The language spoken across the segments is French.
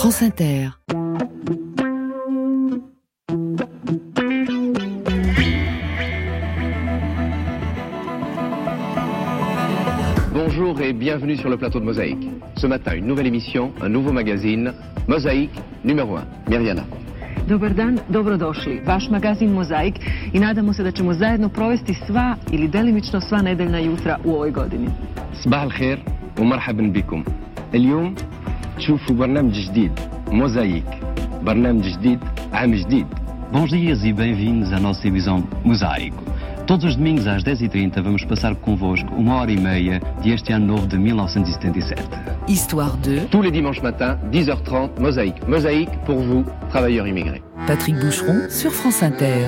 France Inter. Bonjour et bienvenue sur le plateau de Mosaïque. Ce matin, une nouvelle émission, un nouveau magazine, Mosaïque numéro 1. Myriana. Dobar dan, dobrodošli. Vaš magazin Mozaik i nadamo se da ćemo zajedno provesti sva ili delimično sva nedeljna jutra u ovoj godini. صباح الخير ومرحبا بكم اليوم تشوفوا برنامج جديد موزايك برنامج جديد عام جديد Bons dias e bem-vindos à nossa emissão Mosaico. Todos os domingos às 10h30 vamos passar convosco uma hora e meia deste ano novo de 1977. Histoire de Tous les dimanches matins, 10h30, Mosaïque. Mosaïque pour vous, travailleurs immigrés. Patrick Boucheron sur France Inter.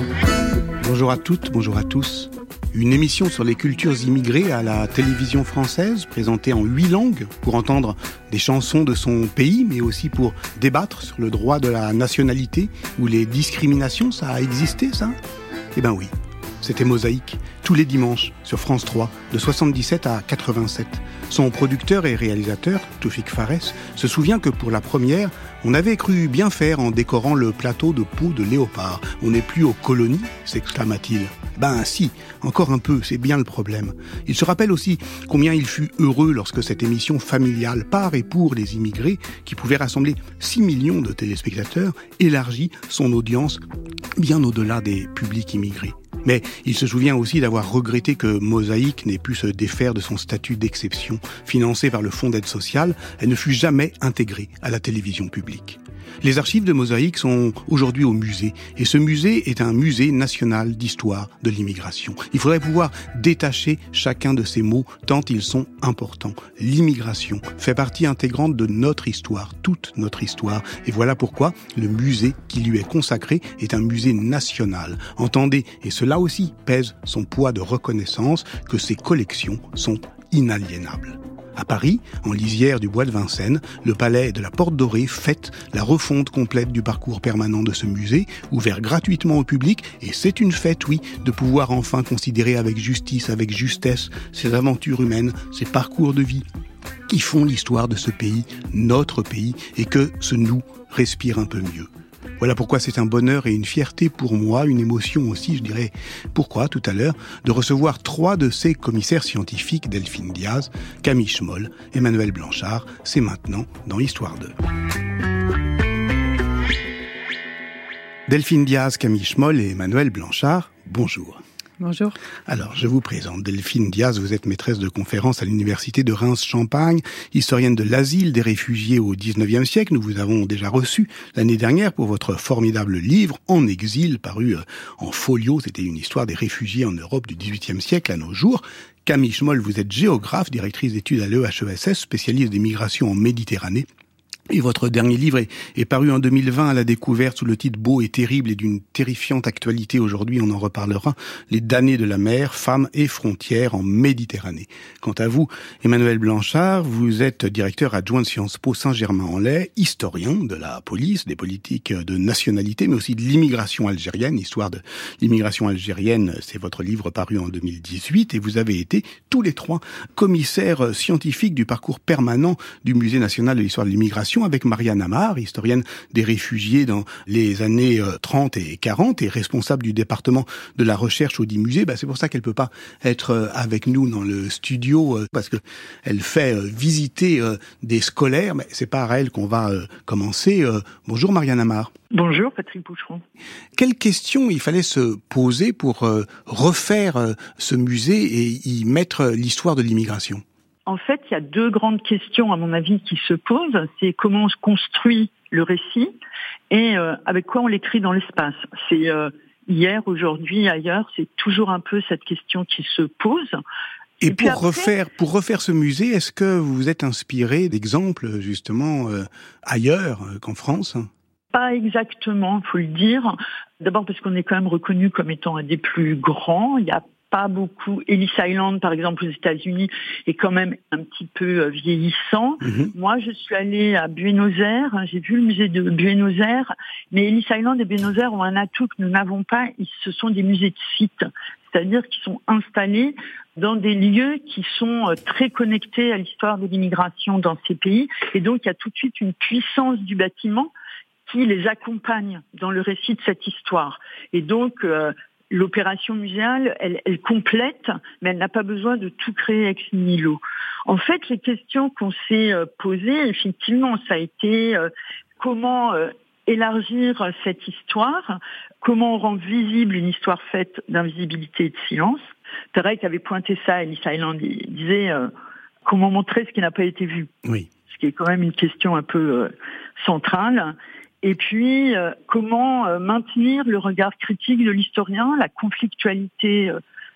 Bonjour à toutes, bonjour à tous. Une émission sur les cultures immigrées à la télévision française, présentée en huit langues, pour entendre des chansons de son pays, mais aussi pour débattre sur le droit de la nationalité ou les discriminations. Ça a existé, ça? Eh ben oui. C'était Mosaïque, tous les dimanches, sur France 3, de 77 à 87. Son producteur et réalisateur, Toufik Fares, se souvient que pour la première, on avait cru bien faire en décorant le plateau de peau de léopard. On n'est plus aux colonies, s'exclama-t-il. Ben si, encore un peu, c'est bien le problème. Il se rappelle aussi combien il fut heureux lorsque cette émission familiale par et pour les immigrés, qui pouvait rassembler 6 millions de téléspectateurs, élargit son audience bien au-delà des publics immigrés. Mais il se souvient aussi d'avoir regretté que Mosaïque n'ait pu se défaire de son statut d'exception, financé par le Fonds d'aide sociale, elle ne fut jamais intégrée à la télévision publique. Les archives de Mosaïque sont aujourd'hui au musée, et ce musée est un musée national d'histoire de l'immigration. Il faudrait pouvoir détacher chacun de ces mots tant ils sont importants. L'immigration fait partie intégrante de notre histoire, toute notre histoire, et voilà pourquoi le musée qui lui est consacré est un musée national. Entendez, et cela aussi pèse son poids de reconnaissance, que ses collections sont inaliénables. À Paris, en lisière du bois de Vincennes, le palais de la Porte Dorée fête la refonte complète du parcours permanent de ce musée, ouvert gratuitement au public, et c'est une fête, oui, de pouvoir enfin considérer avec justice, avec justesse, ces aventures humaines, ces parcours de vie qui font l'histoire de ce pays, notre pays, et que ce nous respire un peu mieux. Voilà pourquoi c'est un bonheur et une fierté pour moi, une émotion aussi, je dirais, pourquoi tout à l'heure, de recevoir trois de ces commissaires scientifiques, Delphine Diaz, Camille Schmoll, Emmanuel Blanchard. C'est maintenant dans Histoire 2. Delphine Diaz, Camille Schmoll et Emmanuel Blanchard, bonjour. Bonjour. Alors, je vous présente Delphine Diaz, vous êtes maîtresse de conférence à l'université de Reims-Champagne, historienne de l'asile des réfugiés au 19e siècle. Nous vous avons déjà reçu l'année dernière pour votre formidable livre En exil, paru euh, en folio. C'était une histoire des réfugiés en Europe du 18e siècle à nos jours. Camille Schmoll, vous êtes géographe, directrice d'études à l'EHESS, spécialiste des migrations en Méditerranée. Et votre dernier livre est, paru en 2020 à la découverte sous le titre Beau et terrible et d'une terrifiante actualité. Aujourd'hui, on en reparlera, Les damnés de la mer, femmes et frontières en Méditerranée. Quant à vous, Emmanuel Blanchard, vous êtes directeur adjoint de Sciences Po Saint-Germain-en-Laye, historien de la police, des politiques de nationalité, mais aussi de l'immigration algérienne, histoire de l'immigration algérienne, c'est votre livre paru en 2018, et vous avez été tous les trois commissaires scientifiques du parcours permanent du Musée national de l'histoire de l'immigration avec Marianne Amar, historienne des réfugiés dans les années 30 et 40 et responsable du département de la recherche au musée. Bah, c'est pour ça qu'elle peut pas être avec nous dans le studio parce que elle fait visiter des scolaires. Mais c'est pas à elle qu'on va commencer. Bonjour Marianne Amar. Bonjour Patrick Boucheron. Quelles questions il fallait se poser pour refaire ce musée et y mettre l'histoire de l'immigration? En fait, il y a deux grandes questions, à mon avis, qui se posent. C'est comment on construit le récit et euh, avec quoi on l'écrit dans l'espace. C'est euh, hier, aujourd'hui, ailleurs, c'est toujours un peu cette question qui se pose. Et, et pour après, refaire pour refaire ce musée, est-ce que vous vous êtes inspiré d'exemples justement euh, ailleurs qu'en France? Pas exactement, faut le dire. D'abord parce qu'on est quand même reconnu comme étant un des plus grands. Il y a pas beaucoup. Ellis Island, par exemple, aux États-Unis, est quand même un petit peu vieillissant. Mhm. Moi, je suis allée à Buenos Aires, j'ai vu le musée de Buenos Aires, mais Ellis Island et Buenos Aires ont un atout que nous n'avons pas, ce sont des musées de sites c'est-à-dire qu'ils sont installés dans des lieux qui sont euh, très connectés à l'histoire de l'immigration dans ces pays. Et donc, il y a tout de suite une puissance du bâtiment qui les accompagne dans le récit de cette histoire. Et donc, euh, l'opération muséale, elle, elle, complète, mais elle n'a pas besoin de tout créer ex nihilo. En fait, les questions qu'on s'est euh, posées, effectivement, ça a été comment élargir cette histoire, comment on rend visible une histoire faite d'invisibilité et de silence. Tarek avait pointé ça, Ellis Island, il disait euh, comment montrer ce qui n'a pas été vu. Oui. Ce qui est quand même une question un peu euh, centrale. Et puis, euh, comment maintenir le regard critique de l'historien, la conflictualité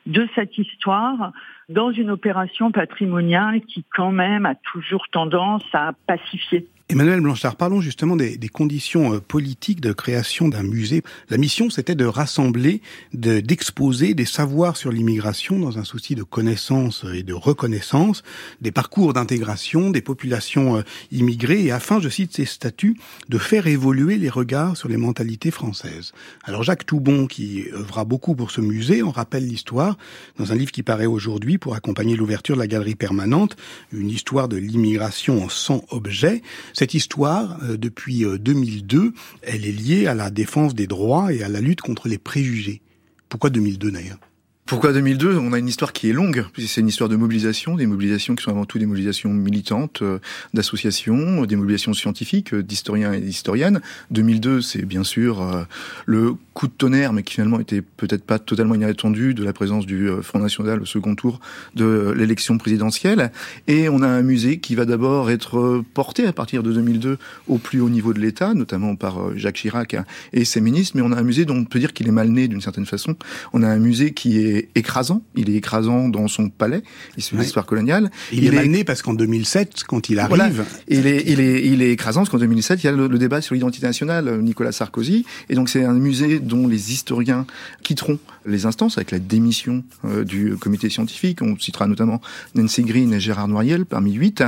de cette histoire dans une opération patrimoniale qui quand même a toujours tendance à pacifier Emmanuel Blanchard, parlons justement des, conditions euh, politiques de création d'un musée. La mission, c'était de rassembler, d'exposer des savoirs sur l'immigration dans un souci de connaissance et de reconnaissance, des parcours d'intégration des populations euh, immigrées, et afin, je cite ces statuts, de faire évoluer les regards sur les mentalités françaises. Alors Jacques Toubon, qui œuvra beaucoup pour ce musée, en rappelle l'histoire dans un livre qui paraît aujourd'hui pour accompagner l'ouverture de la galerie permanente, une histoire de l'immigration en 100 objets. Cette histoire, euh, depuis 2002, euh, elle est liée à la défense des droits et à la lutte contre les préjugés. Pourquoi 2002 d'ailleurs? Pourquoi 2002 On a une histoire qui est longue, c'est une histoire de mobilisation, des mobilisations qui sont avant tout des mobilisations militantes, euh, d'associations, des mobilisations scientifiques, euh, d'historiens et d'historiennes. 2002, c'est bien sûr euh, le coup de tonnerre, mais qui finalement était peut-être pas totalement inattendu de la présence du Front National au second tour de l'élection présidentielle. Et on a un musée qui va d'abord être porté à partir de 2002 au plus haut niveau de l'État, notamment par Jacques Chirac et ses ministres, mais on a un musée dont on peut dire qu'il est mal né d'une certaine façon. On a un musée qui est écrasant. Il est écrasant dans son palais, l'histoire coloniale. Il, il est, mal né parce qu'en 2007, quand il arrive... il, est, il, est, il est écrasant parce qu'en 2007, il y a le, débat sur l'identité nationale, Nicolas Sarkozy. Et donc c'est un musée dont les historiens quitteront les instances avec la démission euh, du comité scientifique. On citera notamment Nancy Green et Gérard Noiriel parmi huit.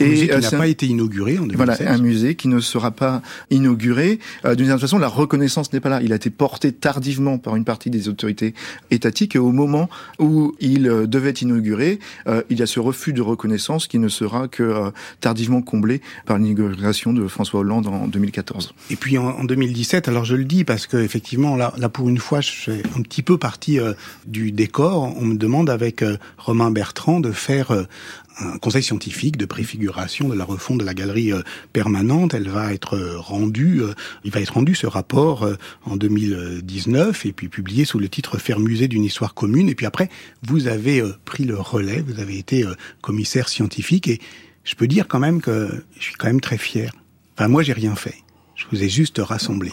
Et, un musée qui euh, n'a pas été inauguré en 2007. Voilà, un musée qui ne sera pas inauguré. Euh, D'une certaine façon, la reconnaissance n'est pas là. Il a été porté tardivement par une partie des autorités étatiques et au moment où il euh, devait inaugurer, euh, il y a ce refus de reconnaissance qui ne sera que tardivement comblé par l'inauguration de François Hollande en 2014. Et puis en, 2017, alors je le dis parce que effectivement là, là pour une fois, je fais un petit peu partie du décor. On me demande avec Romain Bertrand de faire un conseil scientifique de préfiguration de la refonte de la galerie euh, permanente. Elle va être euh, rendue, euh, il va être rendu ce rapport en 2019 et puis publié sous le titre Faire musée d'une histoire commune. Et puis après, vous avez pris le relais, vous avez été commissaire scientifique et je peux dire quand même que je suis quand même très fier. Enfin, moi, j'ai rien fait. Je vous ai juste rassemblé.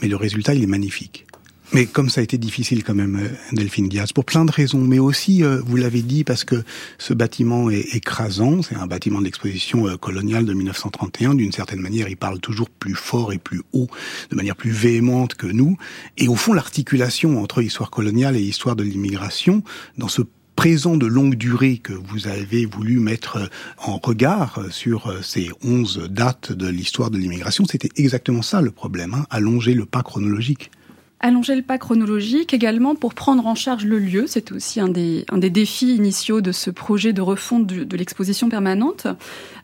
Mais le résultat, il est magnifique. Mais comme ça a été difficile quand même, euh, Delphine Diaz, pour plein de raisons, mais aussi, euh, vous l'avez dit, parce que ce bâtiment est écrasant, c'est un bâtiment d'exposition euh, coloniale de 1931, d'une certaine manière, il parle toujours plus fort et plus haut, de manière plus véhémente que nous, et au fond, l'articulation entre histoire coloniale et histoire de l'immigration, dans ce présent de longue durée que vous avez voulu mettre en regard sur ces onze dates de l'histoire de l'immigration, c'était exactement ça le problème, hein, allonger le pas chronologique allonger le pas chronologique également pour prendre en charge le lieu. C'est aussi un des, un des défis initiaux de ce projet de refonte de, l'exposition permanente,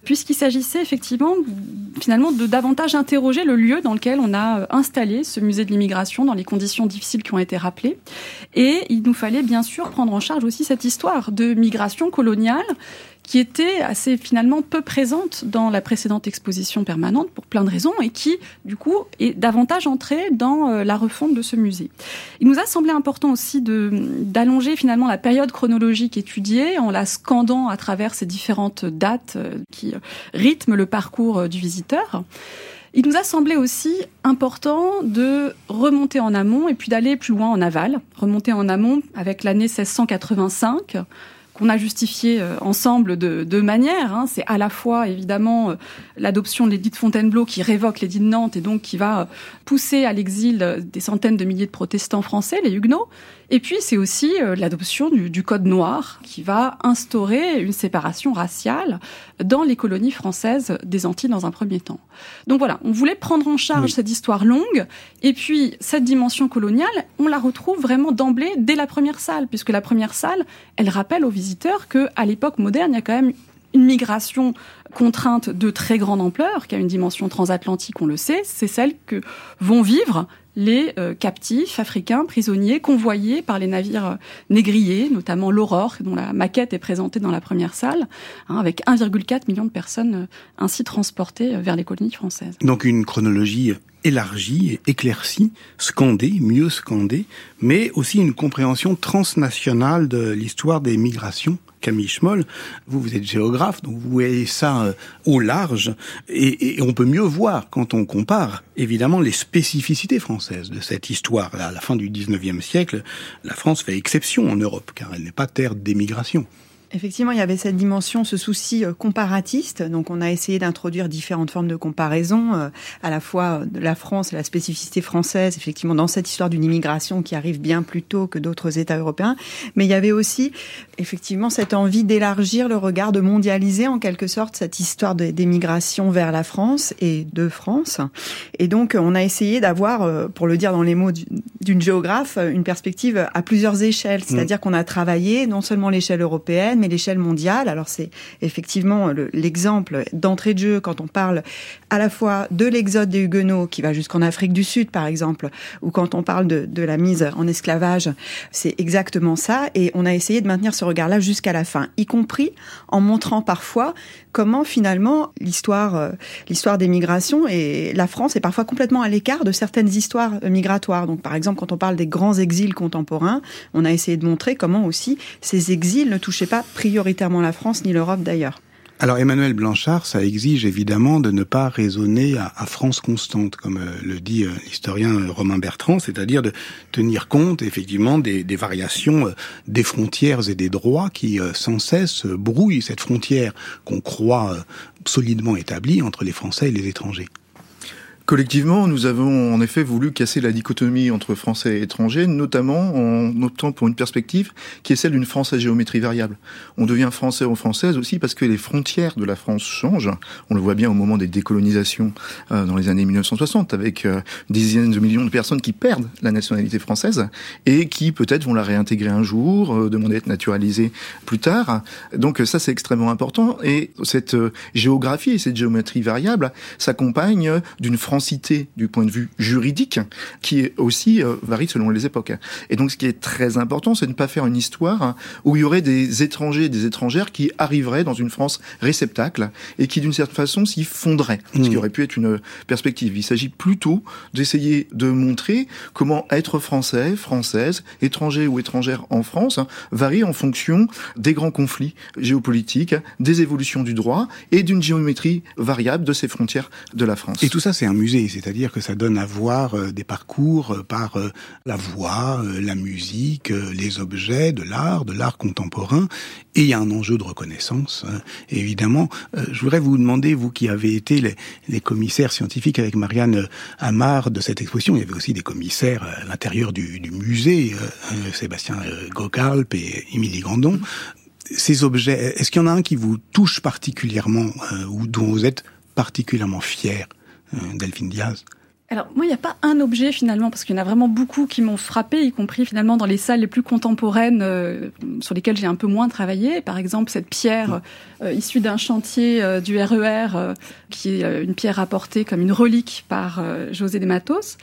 puisqu'il s'agissait effectivement finalement de davantage interroger le lieu dans lequel on a installé ce musée de l'immigration dans les conditions difficiles qui ont été rappelées. Et il nous fallait bien sûr prendre en charge aussi cette histoire de migration coloniale qui était assez finalement peu présente dans la précédente exposition permanente pour plein de raisons et qui du coup est davantage entrée dans euh, la refonte de ce musée. Il nous a semblé important aussi d'allonger finalement la période chronologique étudiée en la scandant à travers ces différentes dates euh, qui euh, rythment le parcours du visiteur. Il nous a semblé aussi important de remonter en amont et puis d'aller plus loin en aval. Remonter en amont avec l'année 1685, qu'on a justifié ensemble de deux manières. Hein. C'est à la fois évidemment l'adoption de l'édit de Fontainebleau qui révoque l'édit de Nantes et donc qui va pousser à l'exil des centaines de milliers de protestants français, les Huguenots. Et puis c'est aussi euh, l'adoption du, Code noir qui va instaurer une séparation raciale dans les colonies françaises des Antilles dans un premier temps. Donc voilà, on voulait prendre en charge cette histoire longue et puis cette dimension coloniale, on la retrouve vraiment d'emblée dès la première salle puisque la première salle, elle rappelle aux visiteurs que à l'époque moderne, il y a quand même une migration contrainte de très grande ampleur, qui a une dimension transatlantique, on le sait, c'est celle que vont vivre les euh, captifs africains prisonniers convoyés par les navires euh, négriers, notamment l'Aurore, dont la maquette est présentée dans la première salle, hein, avec 1,4 million de personnes euh, ainsi transportées vers les colonies françaises. Donc une chronologie élargie, éclaircie, scandée, mieux scandée, mais aussi une compréhension transnationale de l'histoire des migrations Camille Schmoll, vous, vous êtes géographe, donc vous voyez ça euh, au large, et, on peut mieux voir quand on compare, évidemment, les spécificités françaises de cette histoire. À la fin du 19e siècle, la France fait exception en Europe, car elle n'est pas terre d'émigration. Effectivement, il y avait cette dimension, ce souci euh, comparatiste. Donc, on a essayé d'introduire différentes formes de comparaison, euh, à la fois de la France et la spécificité française, effectivement, dans cette histoire d'une immigration qui arrive bien plus tôt que d'autres États européens. Mais il y avait aussi, effectivement, cette envie d'élargir le regard, de mondialiser en quelque sorte cette histoire d'émigration vers la France et de France. Et donc, on a essayé d'avoir, euh, pour le dire dans les mots d'une géographe, une perspective à plusieurs échelles. Mmh. C'est-à-dire qu'on a travaillé non seulement l'échelle européenne, l'échelle mondiale. Alors c'est effectivement l'exemple d'entrée de jeu quand on parle à la fois de l'exode des Huguenots qui va jusqu'en Afrique du Sud par exemple, ou quand on parle de, de la mise en esclavage, c'est exactement ça. Et on a essayé de maintenir ce regard-là jusqu'à la fin, y compris en montrant parfois comment finalement l'histoire euh, l'histoire des migrations et la France est parfois complètement à l'écart de certaines histoires migratoires. Donc par exemple quand on parle des grands exils contemporains, on a essayé de montrer comment aussi ces exils ne touchaient pas prioritairement la France ni l'Europe d'ailleurs. Alors Emmanuel Blanchard, ça exige évidemment de ne pas raisonner à, France constante, comme euh, le dit euh, l'historien euh, Romain Bertrand, c'est-à-dire de tenir compte effectivement des, des, variations des frontières et des droits qui sans cesse brouillent cette frontière qu'on croit solidement établie entre les Français et les étrangers. Collectivement, nous avons en effet voulu casser la dichotomie entre français et étrangers, notamment en optant pour une perspective qui est celle d'une France à géométrie variable. On devient français ou française aussi parce que les frontières de la France changent. On le voit bien au moment des décolonisations euh, dans les années 1960, avec euh, dizaines de millions de personnes qui perdent la nationalité française et qui peut-être vont la réintégrer un jour, euh, demander à être plus tard. Donc ça, c'est extrêmement important. Et cette géographie et cette géométrie variable s'accompagnent d'une France cité du point de vue juridique, qui aussi euh, varie selon les époques. Et donc, ce qui est très important, c'est de ne pas faire une histoire où il y aurait des étrangers et des étrangères qui arriveraient dans une France réceptacle et qui, d'une certaine façon, s'y fonderaient. Ce qui mmh. aurait pu être une perspective. Il s'agit plutôt d'essayer de montrer comment être français, française, étranger ou étrangère en France varie en fonction des grands conflits géopolitiques, des évolutions du droit et d'une géométrie variable de ces frontières de la France. Et tout ça, c'est un c'est-à-dire que ça donne à voir euh, des parcours euh, par euh, la voix, la musique, les objets, de l'art, de l'art contemporain, et il y a un enjeu de reconnaissance. Hein. évidemment, je voudrais vous demander, vous qui avez été les, commissaires scientifiques avec Marianne Amar de cette exposition, il y avait aussi des commissaires à l'intérieur du, musée, Sébastien Gogalp et Émilie Grandon ces objets, est-ce qu'il y en a un qui vous touche particulièrement ou dont vous êtes particulièrement fier? Delphine Diaz alors moi, il n'y a pas un objet finalement, parce qu'il y en a vraiment beaucoup qui m'ont frappé, y compris finalement dans les salles les plus contemporaines euh, sur lesquelles j'ai un peu moins travaillé. Par exemple, cette pierre euh, issue d'un chantier du RER, qui est une pierre apportée comme une relique par José de Matos.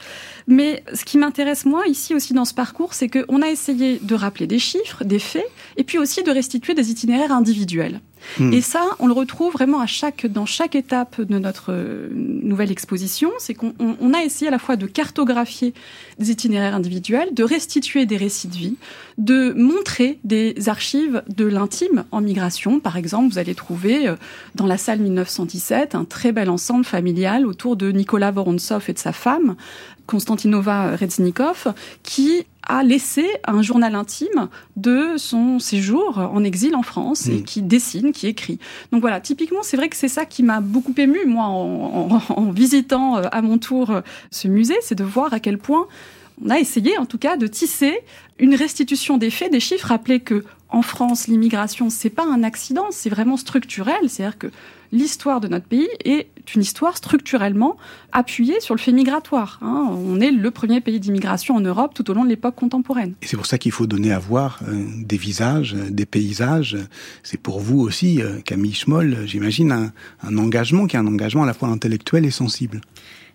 Mais ce qui m'intéresse moi ici aussi dans ce parcours, c'est qu'on a essayé de rappeler des chiffres, des faits, et puis aussi de restituer des itinéraires individuels. Hmm. Et ça, on le retrouve vraiment à chaque, dans chaque étape de notre euh, nouvelle exposition. C'est qu'on a essayé à la fois de cartographier des itinéraires individuels, de restituer des récits de vie, de montrer des archives de l'intime en migration. Par exemple, vous allez trouver euh, dans la salle 1917 un très bel ensemble familial autour de Nicolas Vorontsov et de sa femme, Konstantinova Reznikov, qui a laissé un journal intime de son séjour en exil en France et Mm. qui dessine, qui écrit. Donc voilà, typiquement, c'est vrai que c'est ça qui m'a beaucoup ému, moi, en, en- en visitant euh, à mon tour euh, ce musée, c'est de voir à quel point on a essayé, en tout cas, de tisser une restitution des faits, des chiffres. Rappelez que en France, l'immigration, c'est pas un accident, c'est vraiment structurel. C'est-à-dire que l'histoire de notre pays est une histoire structurellement appuyée sur le fait migratoire. hein. On est le premier pays d'immigration en Europe tout au long de l'époque contemporaine. Et c'est pour ça qu'il faut donner à voir euh, des visages, euh, des paysages. C'est pour vous aussi, euh, Camille Schmoll, j'imagine, un engagement qui est un engagement à la fois intellectuel et sensible.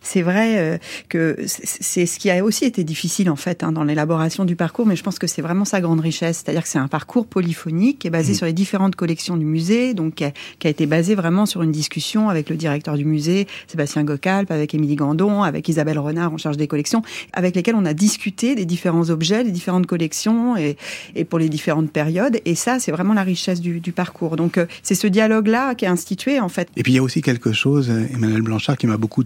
C'est vrai euh, que c'est- ce qui a aussi été difficile en fait hein, dans l'élaboration du parcours, mais je pense que c'est vraiment sa grande richesse, c'est-à-dire que c'est un parcours polyphonique qui est basé Mhm. sur les différentes collections du musée, donc qui a, qui a été basé vraiment sur une discussion avec le directeur du musée, Sébastien Gocalp, avec Émilie Gandon, avec Isabelle Renard en charge des collections, avec lesquelles on a discuté des différents objets, des différentes collections et, et pour les différentes périodes. Et ça, c'est vraiment la richesse du, du parcours. Donc euh, c'est ce dialogue-là qui est institué en fait. Et puis il y a aussi quelque chose, euh, Emmanuel Blanchard, qui m'a beaucoup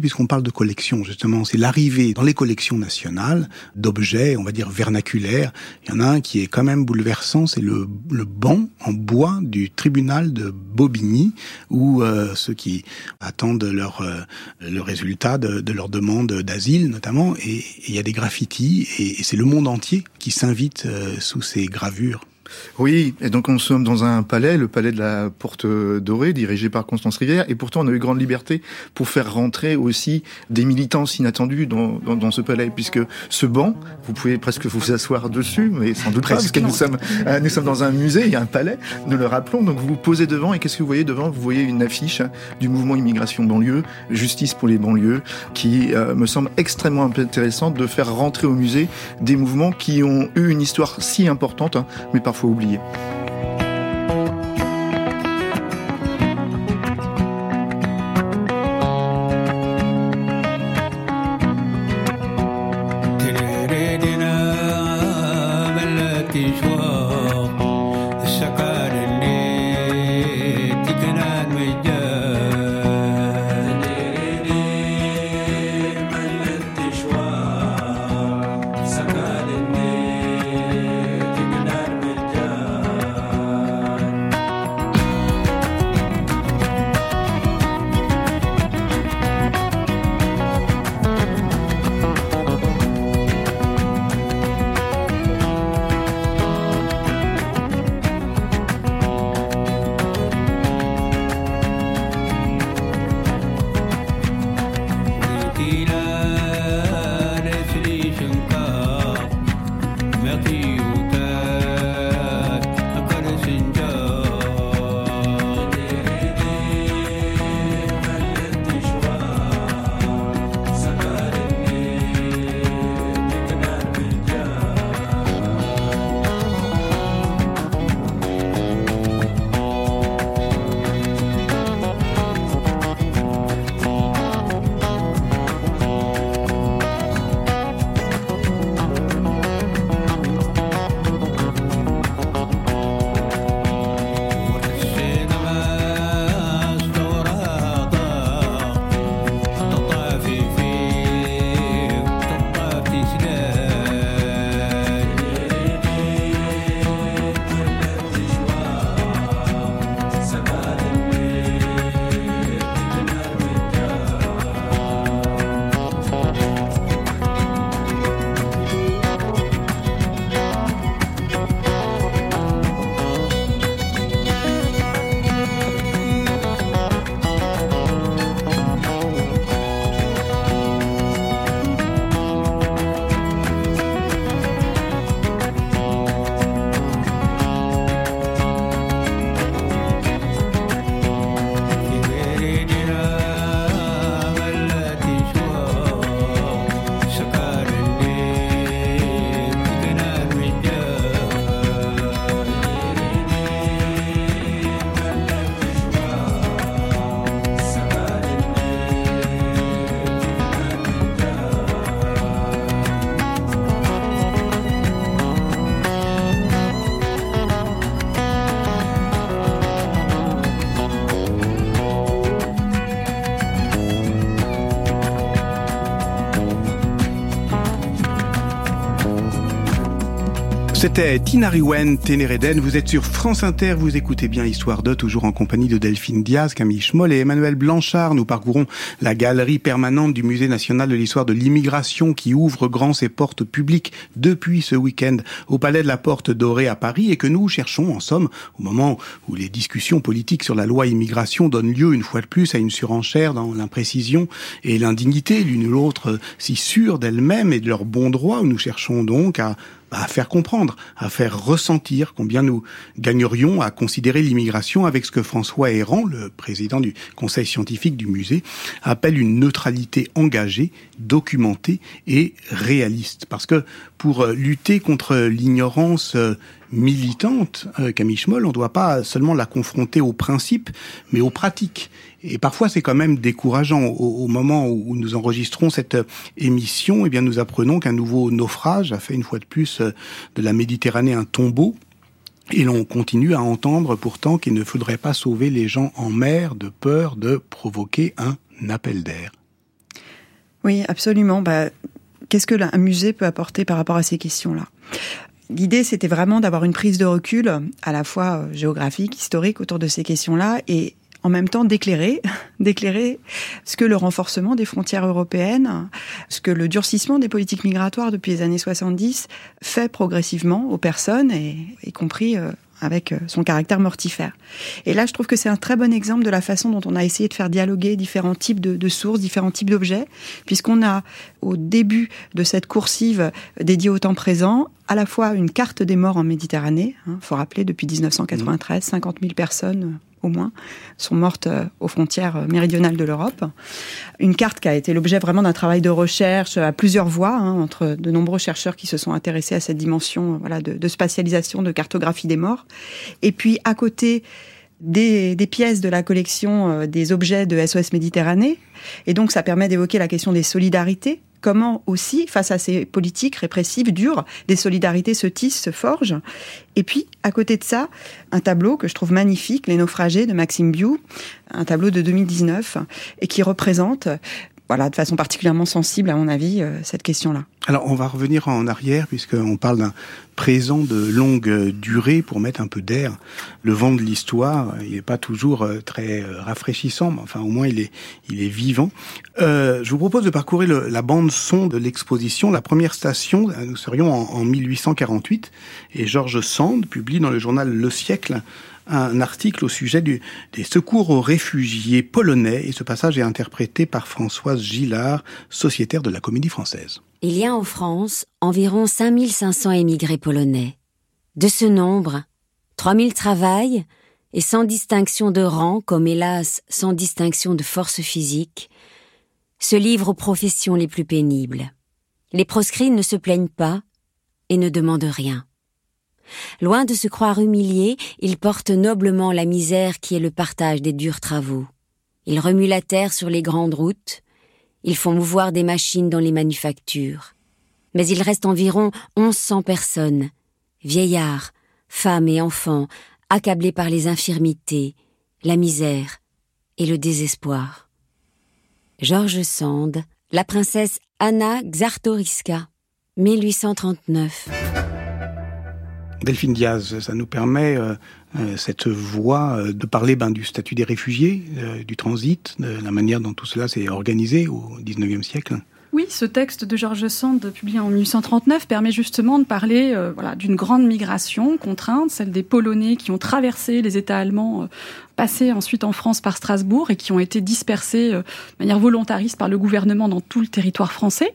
puisqu'on parle de collection justement. C'est l'arrivée dans les collections nationales d'objets, on va dire vernaculaires. Il y en a un qui est quand même bouleversant, c'est le, le banc en bois du tribunal de Bobigny, où euh, ceux qui attendent leur euh, le résultat de, de leur demande d'asile notamment, et et il y a des graffitis, et, et c'est le monde entier qui s'invite euh, sous ces gravures. Oui, et donc on sommes dans un palais, le palais de la Porte Dorée, dirigé par Constance Rivière, et pourtant on a eu grande liberté pour faire rentrer aussi des militants inattendus dans, dans, dans ce palais, puisque ce banc, vous pouvez presque vous asseoir dessus, mais sans doute pas, parce que nous sommes, euh, nous sommes dans un musée, il y a un palais, nous le rappelons, donc vous vous posez devant, et qu'est-ce que vous voyez devant? Vous voyez une affiche du mouvement Immigration Banlieue, Justice pour les banlieues, qui euh, me semble extrêmement intéressante de faire rentrer au musée des mouvements qui ont eu une histoire si importante, hein, mais parfois oubliée. Sakadene, C'était Tinariwen Ténéréden. Vous êtes sur France Inter. Vous écoutez bien Histoire de, toujours en compagnie de Delphine Diaz, Camille Schmoll et Emmanuel Blanchard. Nous parcourons la galerie permanente du Musée national de l'histoire de l'immigration qui ouvre grand ses portes publiques depuis ce week-end au Palais de la Porte Dorée à Paris et que nous cherchons, en somme, au moment où les discussions politiques sur la loi immigration donnent lieu une fois de plus à une surenchère dans l'imprécision et l'indignité, l'une ou l'autre si sûre d'elle-même et de leur bon droit, nous cherchons donc à à faire comprendre, à faire ressentir combien nous gagnerions à considérer l'immigration avec ce que François Héran, le président du conseil scientifique du musée, appelle une neutralité engagée, documentée et réaliste. Parce que pour lutter contre l'ignorance militante, euh, Camille Schmoll, on ne doit pas seulement la confronter aux principes, mais aux pratiques. Et parfois, c'est quand même décourageant. Au, moment où nous enregistrons cette émission, eh bien, nous apprenons qu'un nouveau naufrage a fait une fois de plus euh, de la Méditerranée un tombeau. Et l'on continue à entendre pourtant qu'il ne faudrait pas sauver les gens en mer de peur de provoquer un appel d'air. Oui, absolument. Bah, Qu'est-ce que un musée peut apporter par rapport à ces questions-là? L'idée, c'était vraiment d'avoir une prise de recul, à la fois euh, géographique, historique, autour de ces questions-là, et en même temps d'éclairer, d'éclairer ce que le renforcement des frontières européennes, ce que le durcissement des politiques migratoires depuis les années 70 fait progressivement aux personnes, et y compris euh, avec euh, son caractère mortifère. Et là, je trouve que c'est un très bon exemple de la façon dont on a essayé de faire dialoguer différents types de, sources, différents types d'objets, puisqu'on a, au début de cette coursive dédiée au temps présent, à la fois une carte des morts en Méditerranée. Il hein, faut rappeler, depuis 1993, 50 000 personnes au moins, sont mortes euh, aux frontières euh, méridionales de l'Europe. Une carte qui a été l'objet vraiment d'un travail de recherche à plusieurs voies hein, entre de nombreux chercheurs qui se sont intéressés à cette dimension voilà, de, spatialisation, de cartographie des morts. Et puis à côté des, pièces de la collection euh, des objets de SOS Méditerranée. Et donc ça permet d'évoquer la question des solidarités comment aussi, face à ces politiques répressives dures, des solidarités se tissent, se forgent. Et puis, à côté de ça, un tableau que je trouve magnifique, Les naufragés de Maxime Biou, un tableau de 2019, et qui représente voilà, de façon particulièrement sensible, à mon avis, euh, cette question-là. Alors, on va revenir en arrière, puisqu'on parle d'un présent de longue durée pour mettre un peu d'air. Le vent de l'histoire, il n'est pas toujours euh, très euh, rafraîchissant, mais enfin, au moins, il est, il est vivant. Euh, je vous propose de parcourir le, la bande son de l'exposition. La première station, nous serions en, en 1848, et Georges Sand publie dans le journal Le Siècle un article au sujet du, des secours aux réfugiés polonais et ce passage est interprété par Françoise Gillard, sociétaire de la Comédie Française. Il y a en France environ 5500 émigrés polonais. De ce nombre, 3000 travaillent et sans distinction de rang, comme hélas sans distinction de force physique, se livrent aux professions les plus pénibles. Les proscrits ne se plaignent pas et ne demandent rien. Loin de se croire humiliés, ils portent noblement la misère qui est le partage des durs travaux. Ils remuent la terre sur les grandes routes, ils font mouvoir des machines dans les manufactures. Mais il reste environ onze cents personnes, vieillards, femmes et enfants, accablés par les infirmités, la misère et le désespoir. Georges Sand, la princesse Anna Czartoryska, 1839. Delphine Diaz, ça nous permet, euh, euh, cette voix, euh, de parler ben, du statut des réfugiés, du transit, de la manière dont tout cela s'est organisé au XIXe siècle. Oui, ce texte de Georges Sand, publié en 1839, permet justement de parler voilà, d'une grande migration contrainte, celle des Polonais qui ont traversé les États allemands passés ensuite en France par Strasbourg et qui ont été dispersés euh, de manière volontariste par le gouvernement dans tout le territoire français.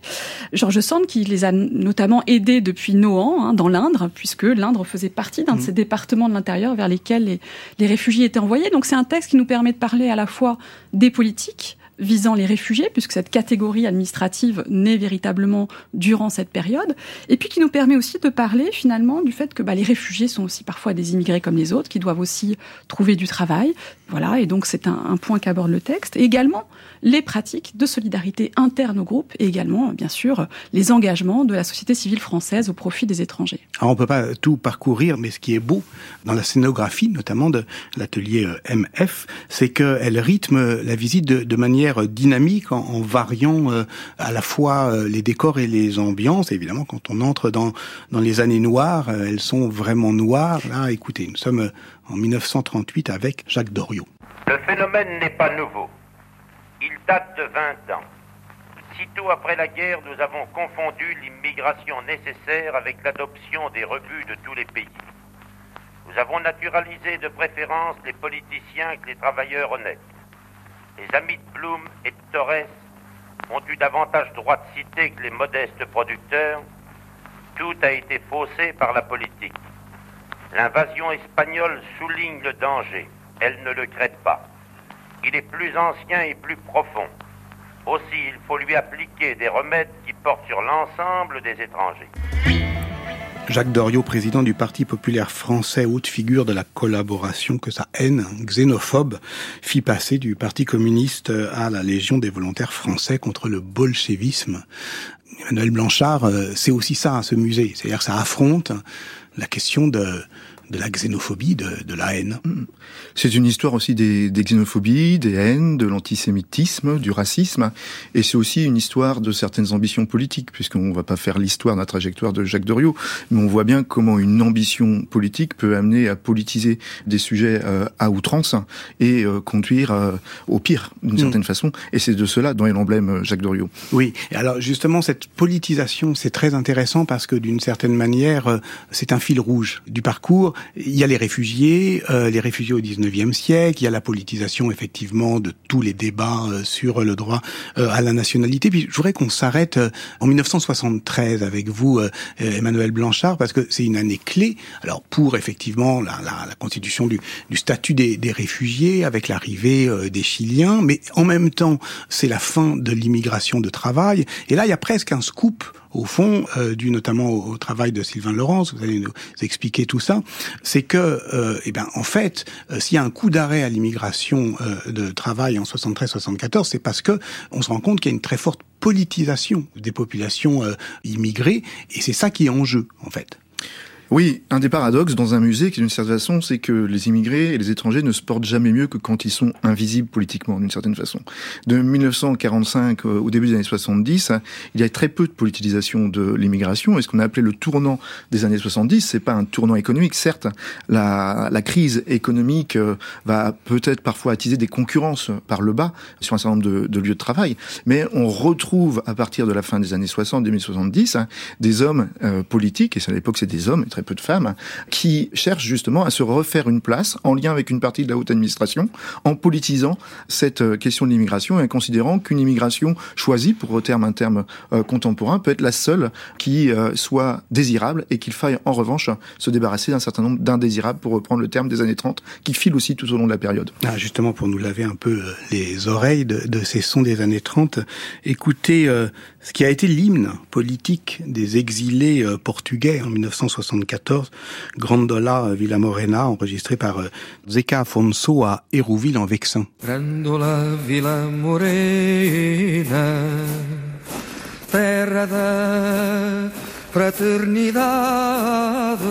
Georges Sand qui les a notamment aidés depuis Nohant, hein, dans l'Indre, puisque l'Indre faisait partie d'un de mmh. ces départements de l'intérieur vers lesquels les, les réfugiés étaient envoyés. Donc c'est un texte qui nous permet de parler à la fois des politiques, visant les réfugiés, puisque cette catégorie administrative naît véritablement durant cette période, et puis qui nous permet aussi de parler finalement du fait que bah, les réfugiés sont aussi parfois des immigrés comme les autres, qui doivent aussi trouver du travail. Voilà, et donc c'est un, point qu'aborde le texte. Et également les pratiques de solidarité interne au groupe, et également, bien sûr, les engagements de la société civile française au profit des étrangers. Alors on peut pas tout parcourir, mais ce qui est beau dans la scénographie, notamment de l'atelier euh, MF, c'est qu'elle rythme la visite de, manière dynamique en, variant à la fois les décors et les ambiances. évidemment, quand on entre dans, dans les années noires, elles sont vraiment noires. Là, écoutez, nous sommes en 1938 avec Jacques Doriot. Le phénomène n'est pas nouveau. Il date de 20 ans. Sitôt après la guerre, nous avons confondu l'immigration nécessaire avec l'adoption des rebuts de tous les pays. Nous avons naturalisé de préférence les politiciens que les travailleurs honnêtes. Les amis de Blum et de Torres ont eu davantage droit de citer que les modestes producteurs. Tout a été faussé par la politique. L'invasion espagnole souligne le danger. Elle ne le crée pas. Il est plus ancien et plus profond. Aussi, il faut lui appliquer des remèdes qui portent sur l'ensemble des étrangers. Jacques Doriot, président du Parti populaire français, haute figure de la collaboration que sa haine xénophobe fit passer du Parti communiste à la Légion des volontaires français contre le bolchevisme. Emmanuel Blanchard, euh, c'est aussi ça, ce musée. C'est-à-dire que ça affronte la question de de la xénophobie, de, de la haine. Mm. C'est une histoire aussi des, des, xénophobies, des haines, de l'antisémitisme, du racisme, et c'est aussi une histoire de certaines ambitions politiques, puisqu'on ne va pas faire l'histoire de la trajectoire de Jacques Doriot, mais on voit bien comment une ambition politique peut amener à politiser des sujets euh, à outrance et euh, conduire euh, au pire, d'une mm. certaine façon, et c'est de cela dont est l'emblème Jacques Doriot. Oui, et alors justement, cette politisation, c'est très intéressant parce que d'une certaine manière, c'est un fil rouge du parcours il y a les réfugiés, euh, les réfugiés au 19e siècle, il y a la politisation effectivement de tous les débats euh, sur le droit euh, à la nationalité. Puis je voudrais qu'on s'arrête en 1973 avec vous, Emmanuel Blanchard, parce que c'est une année clé. Alors pour effectivement la, la, la constitution du, du statut des, des, réfugiés, avec l'arrivée des Chiliens, mais en même temps c'est la fin de l'immigration de travail. Et là il y a presque un scoop au fond, euh, dû notamment au, travail de Sylvain Laurence, vous allez nous expliquer tout ça, c'est que, euh, eh ben, en fait, euh, s'il y a un coup d'arrêt à l'immigration euh, de travail en 73-74, c'est parce que on se rend compte qu'il y a une très forte politisation des populations immigrées, et c'est ça qui est en jeu, en fait. Oui, un des paradoxes dans un musée, qui d'une certaine façon, c'est que les immigrés et les étrangers ne se portent jamais mieux que quand ils sont invisibles politiquement, d'une certaine façon. De 1945 euh, au début des années 70, il y a très peu de politisation de l'immigration. Et ce qu'on a appelé le tournant des années 70, c'est pas un tournant économique. Certes, la, crise économique euh, va peut-être parfois attiser des concurrences par le bas sur un certain nombre de, de lieux de travail, mais on retrouve à partir de la fin des années 60, 2070, des hommes euh, politiques, et à l'époque c'est des hommes, peu de femmes, qui cherchent justement à se refaire une place en lien avec une partie de la haute administration, en politisant cette euh, question de l'immigration et en considérant qu'une immigration choisie, pour terme un terme euh, contemporain, peut être la seule qui euh, soit désirable et qu'il faille en revanche se débarrasser d'un certain nombre d'indésirables, pour reprendre le terme des années 30, qui filent aussi tout au long de la période. Ah, justement, pour nous laver un peu les oreilles de, de ces sons des années 30, écoutez ce qui a été l'hymne politique des exilés portugais en 1964 2014, Grandola Villa Morena, enregistré par euh, Zeca Afonso à Hérouville en Vexin. Grandola Villa Morena, terra da fraternidade.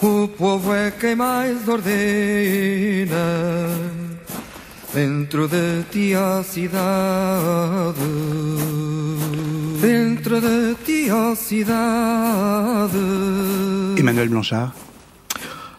O povo é quem mais ordena dentro de ti a cidade. Dentro de ti cidade. Emmanuel Blanchard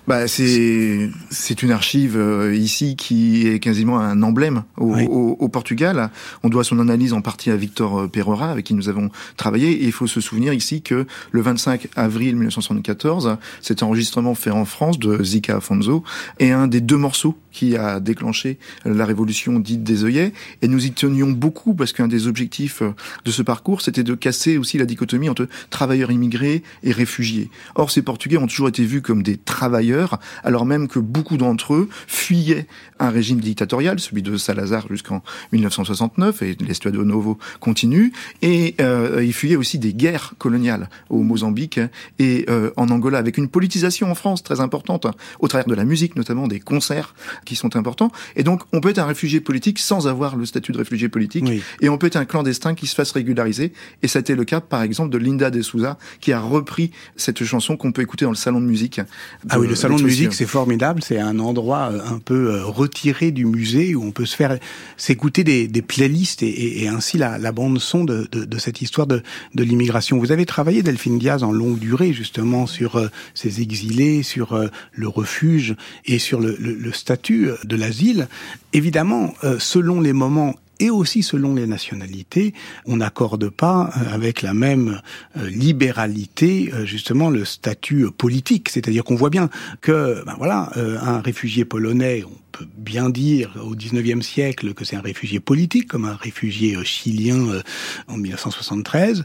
bah, c'est c'est une archive euh, ici qui est quasiment un emblème au, au, Portugal. On doit son analyse en partie à Victor euh, Pereira, avec qui nous avons travaillé. Et il faut se souvenir ici que le 25 avril 1974, cet enregistrement fait en France de Zika Afonso est un des deux morceaux qui a déclenché la révolution dite des œillets. Et nous y tenions beaucoup parce qu'un des objectifs euh, de ce parcours, c'était de casser aussi la dichotomie entre travailleurs immigrés et réfugiés. Or, ces Portugais ont toujours été vus comme des travailleurs alors même que beaucoup d'entre eux fuyaient un régime dictatorial, celui de Salazar jusqu'en 1969, et l'Estuado Novo continue, et euh, ils fuyaient aussi des guerres coloniales au Mozambique et euh, en Angola, avec une politisation en France très importante, au travers de la musique, notamment des concerts, qui sont importants. Et donc, on peut être un réfugié politique sans avoir le statut de réfugié politique. Et on peut être un clandestin qui se fasse régulariser. Et ça a été le cas, par exemple, de Linda de Souza, qui a repris cette chanson qu'on peut écouter dans le salon de musique. ah oui, le salon de musique, c'est formidable. C'est un endroit euh, un peu euh, retiré du musée où on peut se faire s'écouter des, des, playlists et, et, ainsi la, la bande son de, de, de, cette histoire de, de l'immigration. Vous avez travaillé, Delphine Diaz, en longue durée justement sur euh, ces exilés, sur euh, le refuge et sur le, le, le statut de l'asile. Évidemment, euh, selon les moments et aussi selon les nationalités, on n'accorde pas avec la même libéralité justement le statut politique. C'est-à-dire qu'on voit bien que, ben voilà, un réfugié polonais, on peut bien dire au XIXe siècle que c'est un réfugié politique, comme un réfugié chilien en 1973.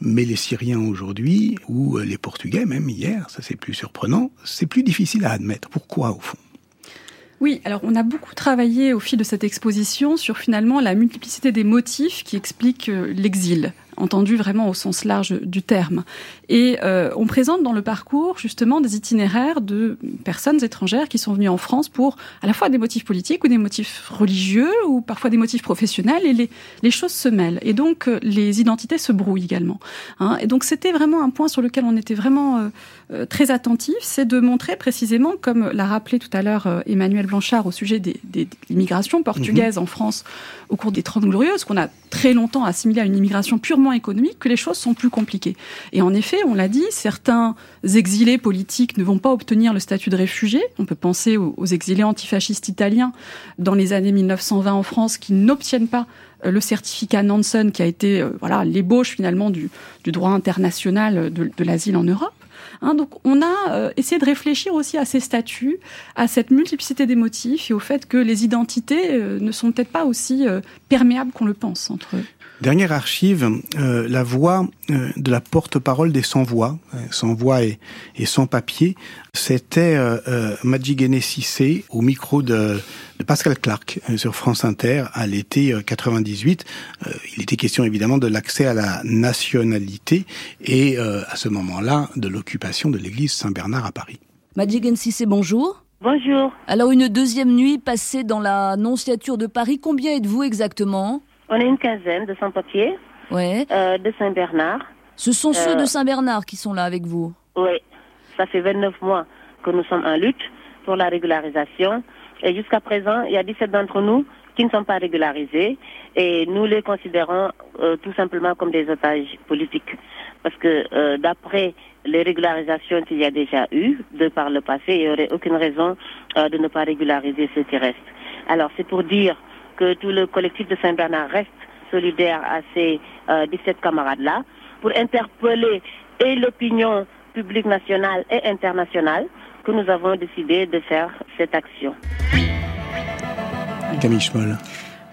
Mais les Syriens aujourd'hui, ou les Portugais même hier, ça c'est plus surprenant, c'est plus difficile à admettre. Pourquoi au fond? Oui, alors on a beaucoup travaillé au fil de cette exposition sur finalement la multiplicité des motifs qui expliquent l'exil entendu vraiment au sens large du terme. Et euh, on présente dans le parcours justement des itinéraires de personnes étrangères qui sont venues en France pour à la fois des motifs politiques ou des motifs religieux ou parfois des motifs professionnels et les, les choses se mêlent. Et donc euh, les identités se brouillent également. Hein. Et donc c'était vraiment un point sur lequel on était vraiment euh, très attentif, c'est de montrer précisément, comme l'a rappelé tout à l'heure Emmanuel Blanchard au sujet des, des, de l'immigration portugaise mmh. en France au cours des Trente Glorieuses, qu'on a très longtemps assimilé à une immigration purement économique, que les choses sont plus compliquées. Et en effet, on l'a dit, certains exilés politiques ne vont pas obtenir le statut de réfugié. On peut penser aux, exilés antifascistes italiens dans les années 1920 en France qui n'obtiennent pas euh, le certificat Nansen qui a été euh, voilà l'ébauche finalement du, droit international de, l'asile en Europe. Hein, donc on a euh, essayé de réfléchir aussi à ces statuts, à cette multiplicité des motifs et au fait que les identités ne sont peut-être pas aussi perméables qu'on le pense entre eux. Dernière archive, euh, la voix euh, de la porte-parole des sans-voix, euh, sans-voix et, et sans-papier, c'était euh, euh, Cissé au micro de, de Pascal Clark euh, sur France Inter à l'été 98. Euh, il était question évidemment de l'accès à la nationalité et euh, à ce moment-là de l'occupation de l'église Saint-Bernard à Paris. Magigene Cissé, bonjour. Bonjour. Alors une deuxième nuit passée dans la nonciature de Paris, combien êtes-vous exactement? On est une quinzaine de sans-papiers. Ouais. Euh, de Saint-Bernard. Ce sont ceux de Saint-Bernard qui sont là avec vous Oui. Ça fait 29 mois que nous sommes en lutte pour la régularisation. Et jusqu'à présent, il y a 17 d'entre nous qui ne sont pas régularisés. Et nous les considérons euh, tout simplement comme des otages politiques. Parce que euh, d'après les régularisations qu'il y a déjà eu de par le passé, il n'y aurait aucune raison euh, de ne pas régulariser ceux qui restent. Alors c'est pour dire que tout le collectif de Saint-Bernard reste solidaire à ces euh, 17 camarades-là pour interpeller et l'opinion publique nationale et internationale que nous avons décidé de faire cette action. Camille Schmoll.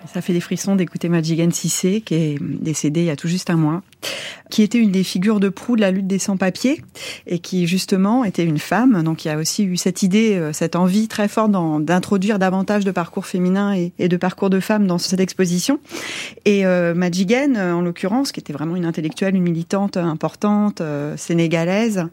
Ça fait des frissons d'écouter Majigan Sissé, qui est décédée il y a tout juste un mois, qui était une des figures de proue de la lutte des sans-papiers et qui justement était une femme. Donc il y a aussi eu cette idée, euh, cette envie très forte d'introduire davantage de parcours féminins et, de parcours de femmes dans cette exposition. Et euh, Majigan, en l'occurrence, qui était vraiment une intellectuelle, une militante importante, euh, sénégalaise,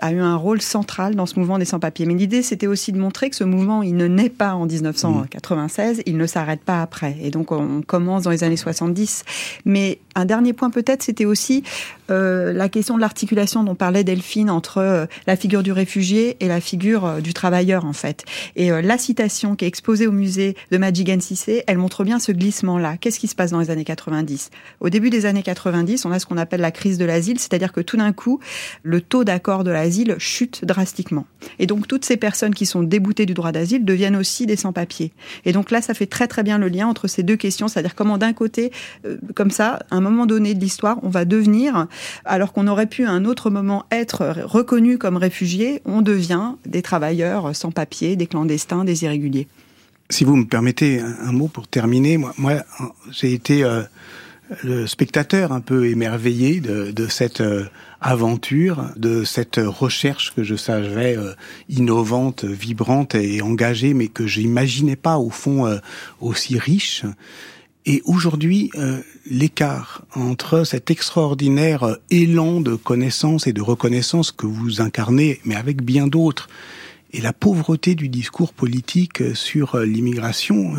a eu un rôle central dans ce mouvement des sans-papiers. Mais l'idée, c'était aussi de montrer que ce mouvement, il ne naît pas en 1996, il ne s'arrête pas après. Et donc on commence dans les années 70. Mais un dernier point peut-être, c'était aussi euh, la question de l'articulation dont parlait Delphine entre euh, la figure du réfugié et la figure euh, du travailleur en fait. Et euh, la citation qui est exposée au musée de Majigan elle montre bien ce glissement-là. Qu'est-ce qui se passe dans les années 90 Au début des années 90, on a ce qu'on appelle la crise de l'asile, c'est-à-dire que tout d'un coup, le taux d'accord de l'asile chute drastiquement. Et donc toutes ces personnes qui sont déboutées du droit d'asile deviennent aussi des sans-papiers. Et donc là, ça fait très très bien le lien entre ces deux questions, c'est-à-dire comment d'un côté, comme ça, moment donné de l'histoire, on va devenir, alors qu'on aurait pu à un autre moment être reconnu comme réfugié, on devient des travailleurs sans papier, des clandestins, des irréguliers. Si vous me permettez un, mot pour terminer, moi, j'ai été euh, le spectateur un peu émerveillé de, cette euh, aventure, de cette recherche que je savais euh, innovante, vibrante et engagée, mais que j'imaginais pas au fond aussi riche. Et aujourd'hui, euh, l'écart entre cet extraordinaire élan de connaissance et de reconnaissance que vous incarnez, mais avec bien d'autres, et la pauvreté du discours politique sur l'immigration.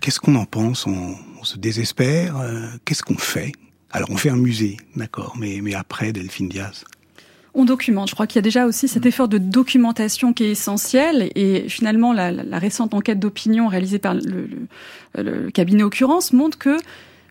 Qu'est-ce qu'on en pense? On, se désespère Qu'est-ce qu'on fait? Alors on fait un musée, d'accord, mais après, Delphine Diaz on documente. Je crois qu'il y a déjà aussi cet effort de documentation qui est essentiel. Et finalement, la, récente enquête d'opinion réalisée par le, le, cabinet Occurrence montre que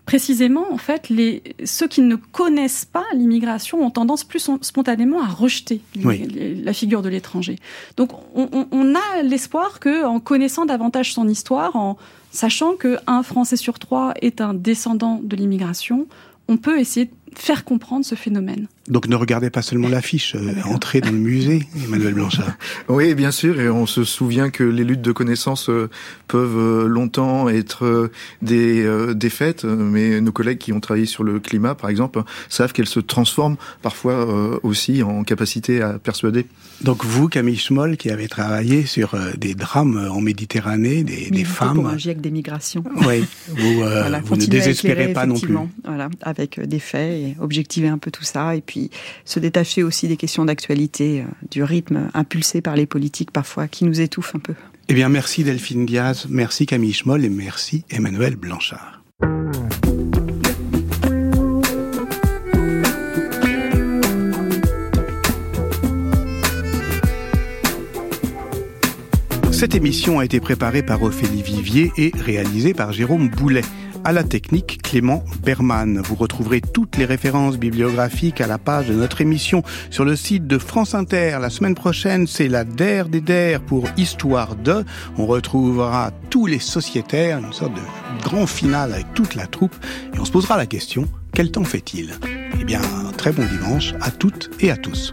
précisément, en fait, les, ceux qui ne connaissent pas l'immigration ont tendance plus spontanément à rejeter la figure de l'étranger. Donc, on, on a l'espoir que, en connaissant davantage son histoire, en sachant qu'un Français sur trois est un descendant de l'immigration, on peut essayer de faire comprendre ce phénomène. Donc ne regardez pas seulement l'affiche, euh, entrez dans le musée, Emmanuel Blanchard. Oui, bien sûr, et on se souvient que les luttes de connaissances euh, peuvent euh, longtemps être des défaites, mais nos collègues qui ont travaillé sur le climat, par exemple, savent qu'elles se transforment parfois aussi en capacité à persuader. Donc vous, Camille Schmoll, qui avez travaillé sur des drames en Méditerranée, des, des femmes... Pour un GIEC d'émigration. Oui, vous, vous ne désespérez pas non plus. Voilà, avec des faits et objectiver un peu tout ça. Et puis se détacher aussi des questions d'actualité, euh, du rythme impulsé par les politiques parfois qui nous étouffent un peu. Eh bien, merci Delphine Diaz, merci Camille Schmoll et merci Emmanuel Blanchard. Cette émission a été préparée par Ophélie Vivier et réalisée par Jérôme Boulet à la technique Clément Berman. Vous retrouverez toutes les références bibliographiques à la page de notre émission sur le site de France Inter. La semaine prochaine, c'est la DER des DER pour Histoire de. On retrouvera tous les sociétaires, une sorte de grand final avec toute la troupe, et on se posera la question, quel temps fait-il? Eh bien, très bon dimanche à toutes et à tous.